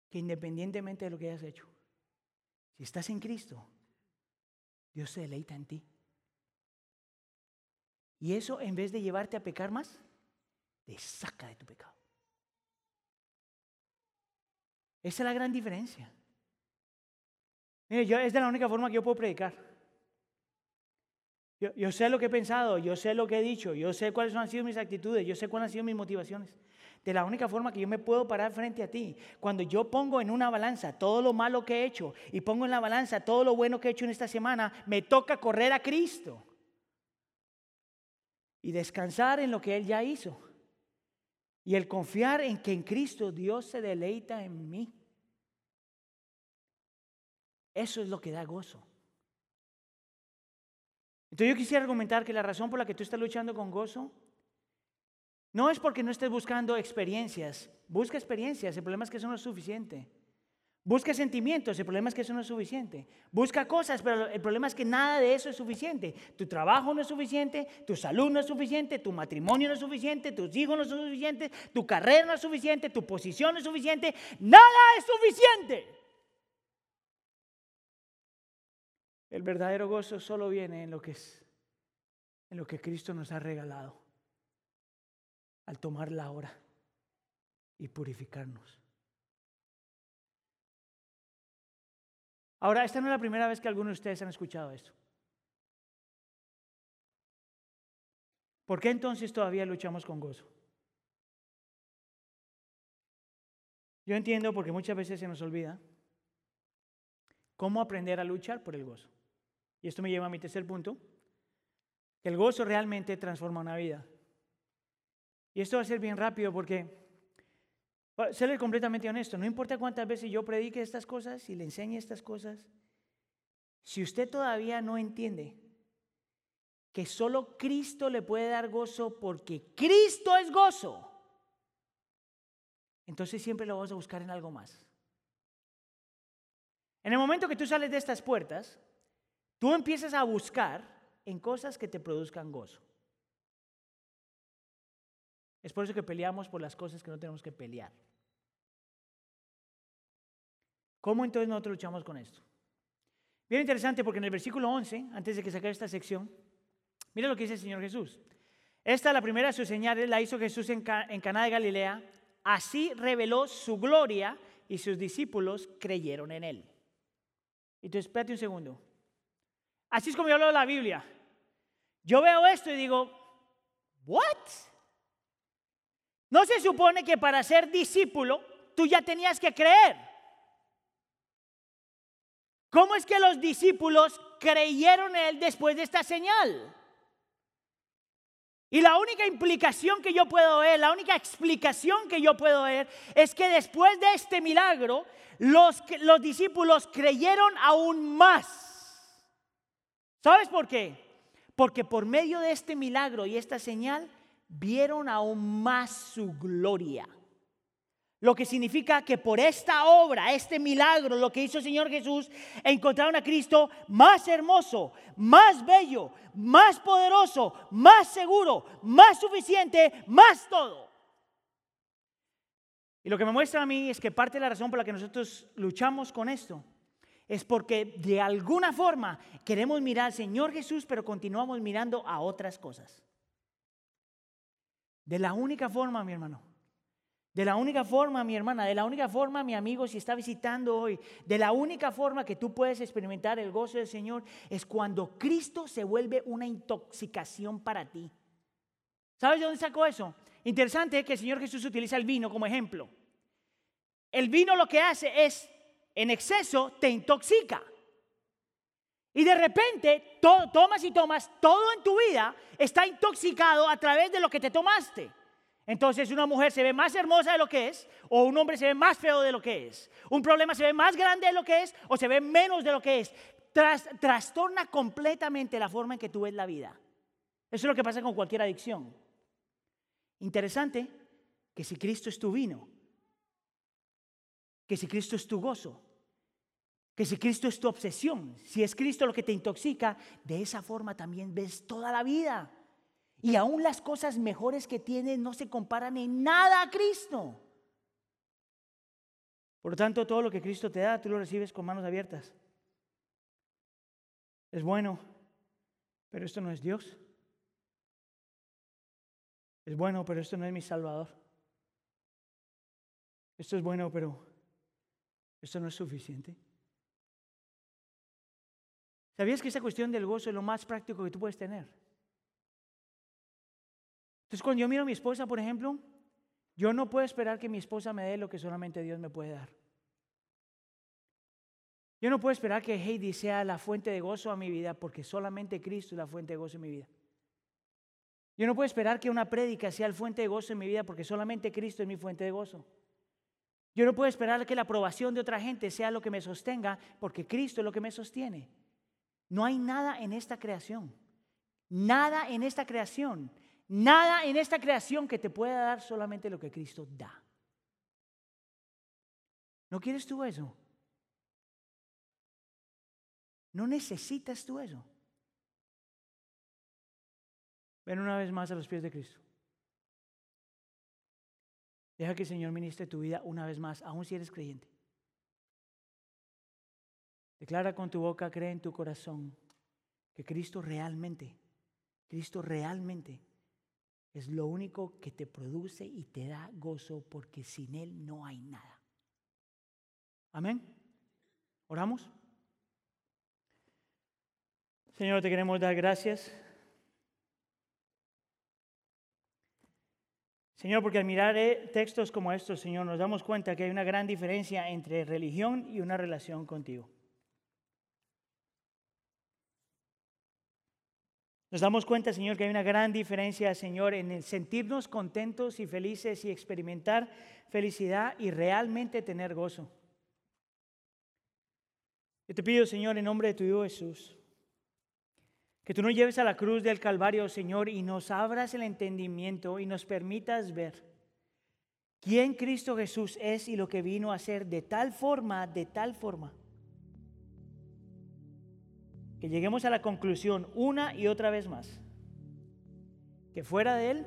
que independientemente de lo que hayas hecho, si estás en Cristo, Dios se deleita en ti. Y eso, en vez de llevarte a pecar más, te saca de tu pecado. Esa es la gran diferencia. Mire, yo, es de la única forma que yo puedo predicar. Yo, yo, sé lo que he pensado, yo sé lo que he dicho, yo sé cuáles han sido mis actitudes, yo sé cuáles han sido mis motivaciones de la única forma que yo me puedo parar frente a ti. Cuando yo pongo en una balanza todo lo malo que he hecho y pongo en la balanza todo lo bueno que he hecho en esta semana, me toca correr a Cristo y descansar en lo que Él ya hizo. Y el confiar en que en Cristo Dios se deleita en mí. Eso es lo que da gozo. Entonces yo quisiera argumentar que la razón por la que tú estás luchando con gozo no es porque no estés buscando experiencias. Busca experiencias. El problema es que eso no es suficiente. Busca sentimientos, el problema es que eso no es suficiente. Busca cosas, pero el problema es que nada de eso es suficiente. Tu trabajo no es suficiente, tu salud no es suficiente, tu matrimonio no es suficiente, tus hijos no son suficientes, tu carrera no es suficiente, tu posición no es suficiente, nada es suficiente. El verdadero gozo solo viene en lo que es en lo que Cristo nos ha regalado al tomar la hora y purificarnos. Ahora, esta no es la primera vez que algunos de ustedes han escuchado esto. ¿Por qué entonces todavía luchamos con gozo? Yo entiendo porque muchas veces se nos olvida cómo aprender a luchar por el gozo. Y esto me lleva a mi tercer punto, que el gozo realmente transforma una vida. Y esto va a ser bien rápido porque Serle completamente honesto, no importa cuántas veces yo predique estas cosas y le enseñe estas cosas, si usted todavía no entiende que solo Cristo le puede dar gozo porque Cristo es gozo, entonces siempre lo vas a buscar en algo más. En el momento que tú sales de estas puertas, tú empiezas a buscar en cosas que te produzcan gozo. Es por eso que peleamos por las cosas que no tenemos que pelear. ¿Cómo entonces nosotros luchamos con esto? Bien interesante porque en el versículo 11, antes de que saque esta sección, mira lo que dice el Señor Jesús. Esta, la primera de sus señales, la hizo Jesús en, Caná de Galilea. Así reveló su gloria y sus discípulos creyeron en él. Y tú espérate un segundo. Así es como yo de la Biblia. Yo veo esto y digo, ¿what? No se supone que para ser discípulo tú ya tenías que creer. ¿Cómo es que los discípulos creyeron en él después de esta señal? Y la única implicación que yo puedo ver, la única explicación que yo puedo ver es que después de este milagro, los, los discípulos creyeron aún más. ¿Sabes por qué? Porque por medio de este milagro y esta señal, vieron aún más su gloria. Lo que significa que por esta obra, este milagro, lo que hizo el Señor Jesús, encontraron a Cristo más hermoso, más bello, más poderoso, más seguro, más suficiente, más todo. Y lo que me muestra a mí es que parte de la razón por la que nosotros luchamos con esto es porque de alguna forma queremos mirar al Señor Jesús, pero continuamos mirando a otras cosas. De la única forma, mi hermano, de la única forma, mi hermana, de la única forma, mi amigo, si está visitando hoy, de la única forma que tú puedes experimentar el gozo del Señor es cuando Cristo se vuelve una intoxicación para ti. ¿Sabes de dónde sacó eso? Interesante que el Señor Jesús utiliza el vino como ejemplo. El vino lo que hace es, en exceso, te intoxica. Y de repente, tomas y tomas, todo en tu vida está intoxicado a través de lo que te tomaste. Entonces una mujer se ve más hermosa de lo que es o un hombre se ve más feo de lo que es. Un problema se ve más grande de lo que es o se ve menos de lo que es. trastorna completamente la forma en que tú ves la vida. Eso es lo que pasa con cualquier adicción. Interesante que si Cristo es tu vino, que si Cristo es tu gozo, que si Cristo es tu obsesión, si es Cristo lo que te intoxica, de esa forma también ves toda la vida. Y aún las cosas mejores que tienes no se comparan en nada a Cristo. Por lo tanto, todo lo que Cristo te da, tú lo recibes con manos abiertas. Es bueno, pero esto no es Dios. Es bueno, pero esto no es mi Salvador. Esto es bueno, pero esto no es suficiente. ¿Sabías que esa cuestión del gozo es lo más práctico que tú puedes tener? Entonces, cuando yo miro a mi esposa, por ejemplo, yo no puedo esperar que mi esposa me dé lo que solamente Dios me puede dar. Yo no puedo esperar que Heidi sea la fuente de gozo a mi vida porque solamente Cristo es la fuente de gozo en mi vida. Yo no puedo esperar que una prédica sea la fuente de gozo en mi vida porque solamente Cristo es mi fuente de gozo. Yo no puedo esperar que la aprobación de otra gente sea lo que me sostenga porque Cristo es lo que me sostiene. No hay nada en esta creación, nada en esta creación, nada en esta creación que te pueda dar solamente lo que Cristo da. ¿No quieres tú eso? ¿No necesitas tú eso? Ven una vez más a los pies de Cristo. Deja que el Señor ministre tu vida una vez más, aun si eres creyente. Declara con tu boca, cree en tu corazón que Cristo realmente, Cristo realmente es lo único que te produce y te da gozo porque sin Él no hay nada. Amén. ¿Oramos? Señor, te queremos dar gracias. Señor, porque al mirar eh, textos como estos, Señor, nos damos cuenta que hay una gran diferencia entre religión y una relación contigo. Nos damos cuenta, Señor, que hay una gran diferencia, Señor, en el sentirnos contentos y felices y experimentar felicidad y realmente tener gozo. Yo te pido, Señor, en nombre de tu Hijo Jesús, que tú nos lleves a la cruz del Calvario, Señor, y nos abras el entendimiento y nos permitas ver quién Cristo Jesús es y lo que vino a hacer de tal forma, de tal forma, que lleguemos a la conclusión una y otra vez más, que fuera de Él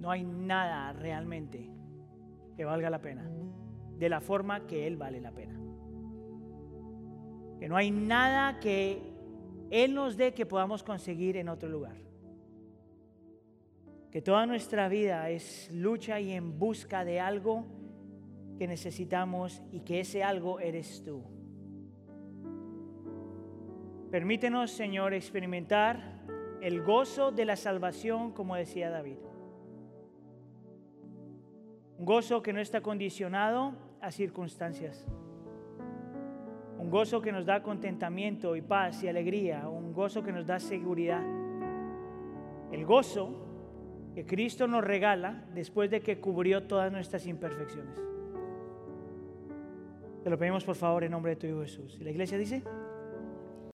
no hay nada realmente que valga la pena, de la forma que Él vale la pena. Que no hay nada que él nos dé que podamos conseguir en otro lugar. Que toda nuestra vida es lucha y en busca de algo que necesitamos y que ese algo eres tú. Permítenos, Señor, experimentar el gozo de la salvación, como decía David. Un gozo que no está condicionado a circunstancias un gozo que nos da contentamiento y paz y alegría, un gozo que nos da seguridad. El gozo que Cristo nos regala después de que cubrió todas nuestras imperfecciones. Te lo pedimos por favor en nombre de tu Hijo Jesús. Y la iglesia dice...